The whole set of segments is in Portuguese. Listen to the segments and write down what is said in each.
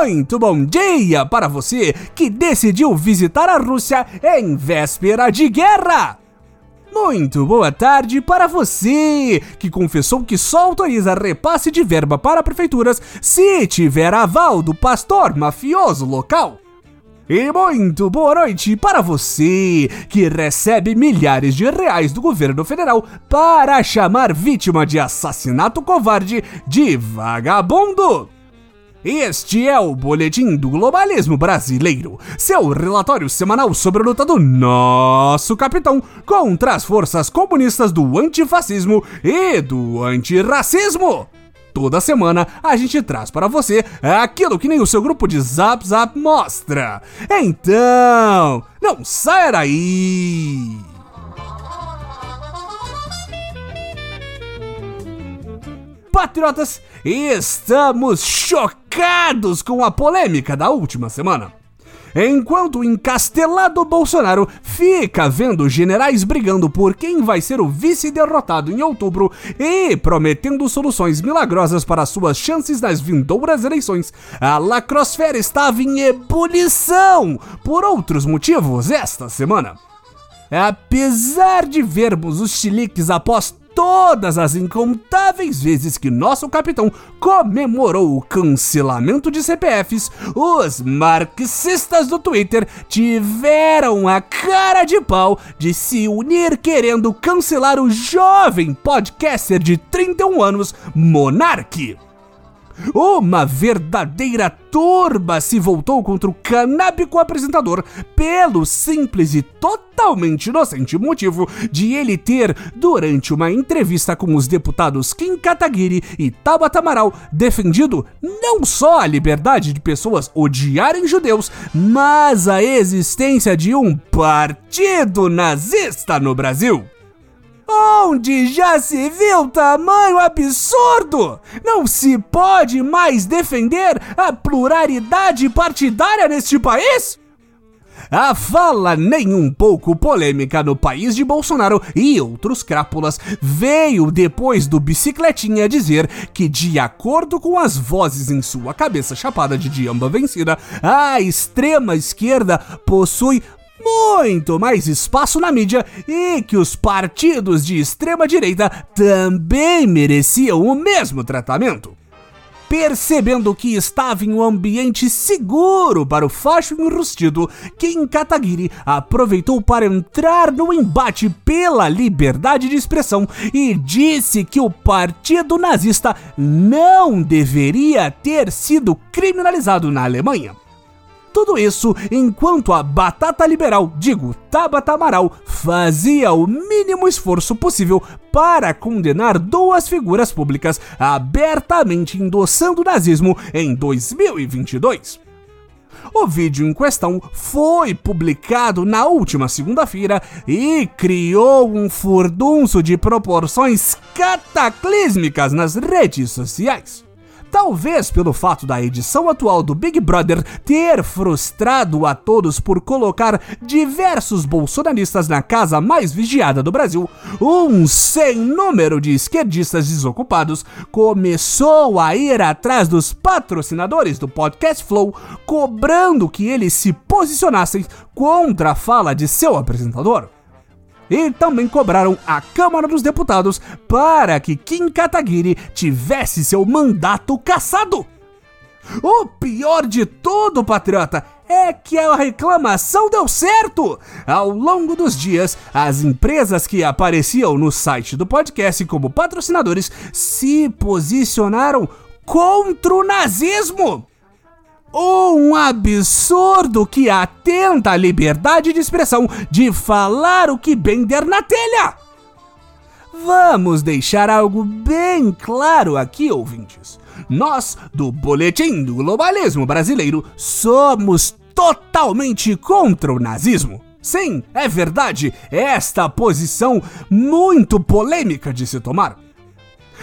Muito bom dia para você que decidiu visitar a Rússia em véspera de guerra! Muito boa tarde para você que confessou que só autoriza repasse de verba para prefeituras se tiver aval do pastor mafioso local. E muito boa noite para você que recebe milhares de reais do governo federal para chamar vítima de assassinato covarde de vagabundo. Este é o Boletim do Globalismo Brasileiro, seu relatório semanal sobre a luta do nosso capitão contra as forças comunistas do antifascismo e do antirracismo. Toda semana a gente traz para você aquilo que nem o seu grupo de Zap Zap mostra. Então, não saia daí! Patriotas, estamos chocados com a polêmica da última semana. Enquanto o encastelado Bolsonaro fica vendo generais brigando por quem vai ser o vice derrotado em outubro e prometendo soluções milagrosas para suas chances nas vindouras eleições, a lacrosfera estava em ebulição por outros motivos esta semana. Apesar de vermos os chiliques após todas as incontáveis vezes que nosso capitão comemorou o cancelamento de CPFs, os marxistas do Twitter tiveram a cara de pau de se unir querendo cancelar o jovem podcaster de 31 anos, Monarque. Uma verdadeira turba se voltou contra o canábico apresentador pelo simples e totalmente inocente motivo de ele ter, durante uma entrevista com os deputados Kim Kataguiri e Tabata Amaral, defendido não só a liberdade de pessoas odiarem judeus, mas a existência de um partido nazista no Brasil. Onde já se viu tamanho absurdo? Não se pode mais defender a pluralidade partidária neste país? A fala nem um pouco polêmica no país de Bolsonaro e outros crápulas veio depois do Bicicletinha dizer que, de acordo com as vozes em sua cabeça chapada de diamba vencida, a extrema esquerda possui muito mais espaço na mídia e que os partidos de extrema direita também mereciam o mesmo tratamento. Percebendo que estava em um ambiente seguro para o facho enrustido, Kim Kataguiri aproveitou para entrar no embate pela liberdade de expressão e disse que o partido nazista não deveria ter sido criminalizado na Alemanha. Tudo isso enquanto a batata liberal, digo, Tabata Amaral, fazia o mínimo esforço possível para condenar duas figuras públicas abertamente endossando o nazismo em 2022. O vídeo em questão foi publicado na última segunda-feira e criou um furdunço de proporções cataclísmicas nas redes sociais. Talvez pelo fato da edição atual do Big Brother ter frustrado a todos por colocar diversos bolsonaristas na casa mais vigiada do Brasil, um sem número de esquerdistas desocupados começou a ir atrás dos patrocinadores do Podcast Flow, cobrando que eles se posicionassem contra a fala de seu apresentador e também cobraram a Câmara dos Deputados para que Kim Kataguiri tivesse seu mandato cassado. O pior de tudo, patriota, é que a reclamação deu certo! Ao longo dos dias, as empresas que apareciam no site do podcast como patrocinadores se posicionaram contra o nazismo! Um absurdo que atenta à liberdade de expressão de falar o que bem der na telha. Vamos deixar algo bem claro aqui, ouvintes. Nós, do Boletim do Globalismo Brasileiro, somos totalmente contra o nazismo. Sim, é verdade, esta posição muito polêmica de se tomar.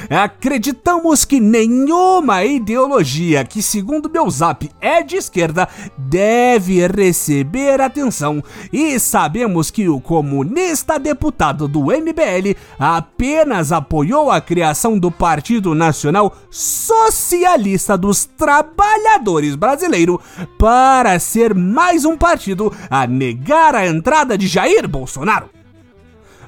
Acreditamos que nenhuma ideologia que, segundo meu zap, é de esquerda deve receber atenção e sabemos que o comunista deputado do MBL apenas apoiou a criação do Partido Nacional Socialista dos Trabalhadores Brasileiro para ser mais um partido a negar a entrada de Jair Bolsonaro.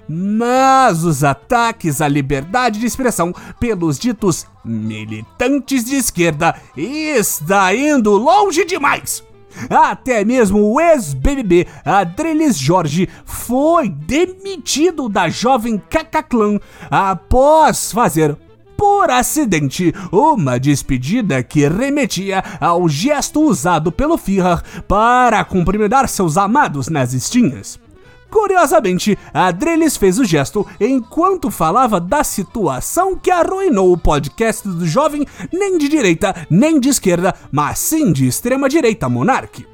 Mas os ataques à liberdade de expressão pelos ditos militantes de esquerda está indo longe demais. Até mesmo o ex-BBB Adreles Jorge foi demitido da jovem Cacaclan após fazer por acidente, uma despedida que remetia ao gesto usado pelo Führer para cumprimentar seus amados nazistinhas. Curiosamente, Adreles fez o gesto enquanto falava da situação que arruinou o podcast do jovem nem de direita nem de esquerda, mas sim de extrema direita monarque.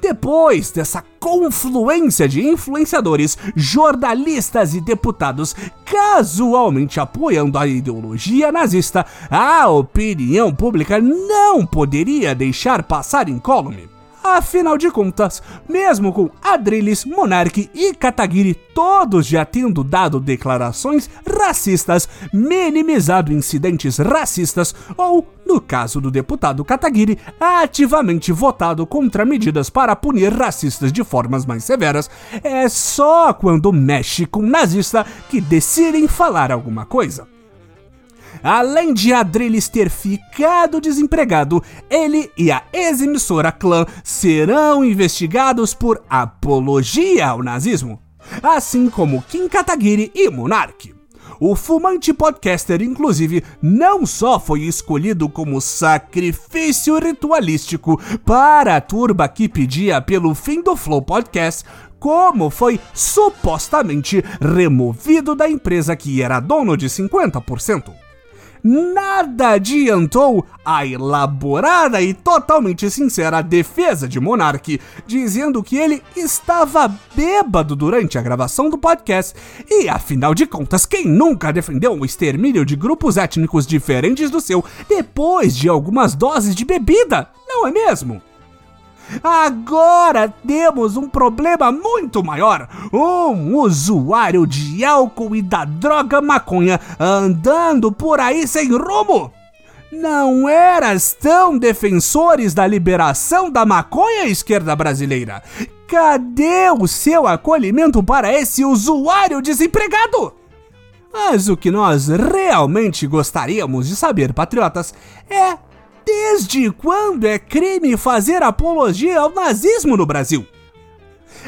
Depois dessa confluência de influenciadores, jornalistas e deputados casualmente apoiando a ideologia nazista, a opinião pública não poderia deixar passar incólume. Afinal de contas, mesmo com Adriles, Monarque e Kataguiri todos já tendo dado declarações racistas, minimizado incidentes racistas ou, no caso do deputado Kataguiri, ativamente votado contra medidas para punir racistas de formas mais severas, é só quando mexe com nazista que decidem falar alguma coisa. Além de Adrilles ter ficado desempregado, ele e a ex-emissora Clã serão investigados por apologia ao nazismo, assim como Kim Kataguiri e Monark. O fumante podcaster, inclusive, não só foi escolhido como sacrifício ritualístico para a turba que pedia pelo fim do Flow Podcast, como foi supostamente removido da empresa que era dono de 50% nada adiantou a elaborada e totalmente sincera defesa de Monark, dizendo que ele estava bêbado durante a gravação do podcast. E afinal de contas, quem nunca defendeu o extermínio de grupos étnicos diferentes do seu depois de algumas doses de bebida, não é mesmo? Agora temos um problema muito maior: um usuário de álcool e da droga maconha andando por aí sem rumo. Não eras tão defensores da liberação da maconha esquerda brasileira? Cadê o seu acolhimento para esse usuário desempregado? Mas o que nós realmente gostaríamos de saber, patriotas, é Desde quando é crime fazer apologia ao nazismo no Brasil?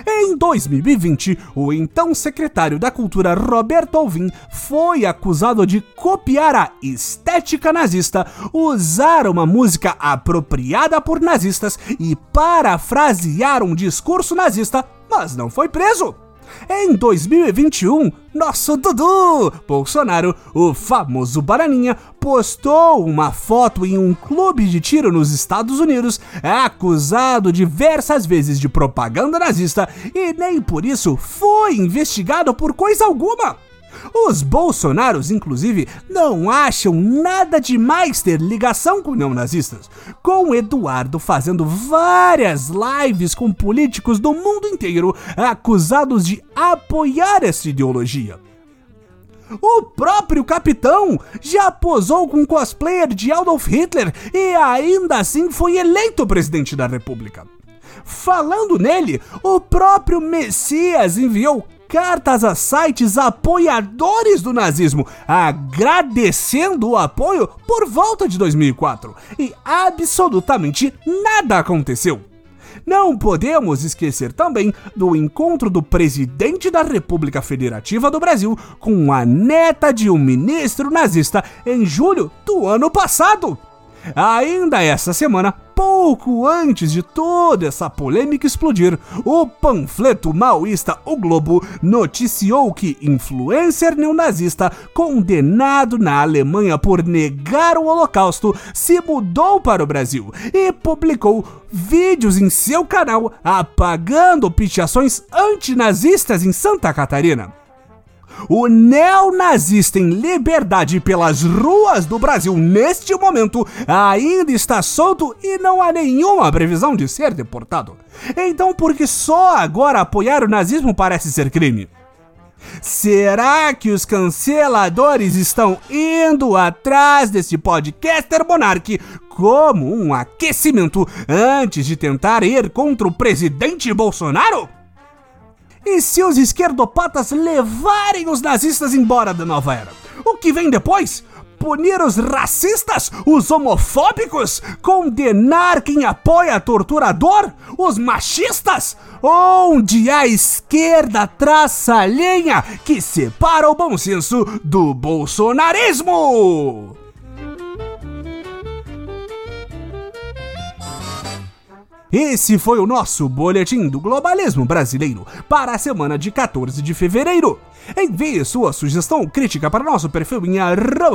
Em 2020, o então secretário da Cultura Roberto Alvim foi acusado de copiar a estética nazista, usar uma música apropriada por nazistas e parafrasear um discurso nazista, mas não foi preso. Em 2021, nosso Dudu Bolsonaro, o famoso Bananinha, postou uma foto em um clube de tiro nos Estados Unidos, acusado diversas vezes de propaganda nazista e nem por isso foi investigado por coisa alguma. Os bolsonaros, inclusive, não acham nada demais ter ligação com neonazistas, com Eduardo fazendo várias lives com políticos do mundo inteiro acusados de apoiar essa ideologia. O próprio capitão já posou com cosplayer de Adolf Hitler e ainda assim foi eleito presidente da República. Falando nele, o próprio Messias enviou cartas a sites apoiadores do nazismo, agradecendo o apoio por volta de 2004. E absolutamente nada aconteceu. Não podemos esquecer também do encontro do presidente da República Federativa do Brasil com a neta de um ministro nazista em julho do ano passado. Ainda essa semana, pouco antes de toda essa polêmica explodir, o panfleto maoísta O Globo noticiou que influencer neonazista condenado na Alemanha por negar o Holocausto se mudou para o Brasil e publicou vídeos em seu canal apagando pichações antinazistas em Santa Catarina. O neonazista em liberdade pelas ruas do Brasil neste momento ainda está solto e não há nenhuma previsão de ser deportado. Então, por que só agora apoiar o nazismo parece ser crime? Será que os canceladores estão indo atrás desse podcaster monarque como um aquecimento antes de tentar ir contra o presidente Bolsonaro? E se os esquerdopatas levarem os nazistas embora da nova era? O que vem depois? punir os racistas, os homofóbicos, condenar quem apoia torturador, os machistas? Onde a esquerda traça a linha que separa o bom senso do bolsonarismo? Esse foi o nosso Boletim do Globalismo Brasileiro para a semana de 14 de fevereiro. Envie sua sugestão crítica para nosso perfil em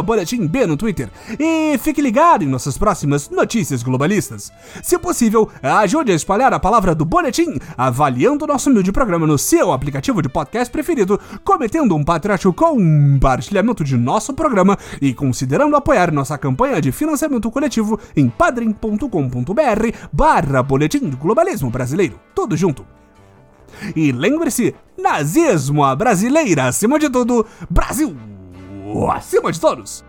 boletimb no Twitter e fique ligado em nossas próximas notícias globalistas. Se possível, ajude a espalhar a palavra do Boletim, avaliando nosso humilde programa no seu aplicativo de podcast preferido, cometendo um patriótico compartilhamento de nosso programa e considerando apoiar nossa campanha de financiamento coletivo em padrim.com.br barra Boletim do Globalismo Brasileiro. Tudo junto. E lembre-se, nazismo à brasileira acima de tudo, Brasil acima de todos!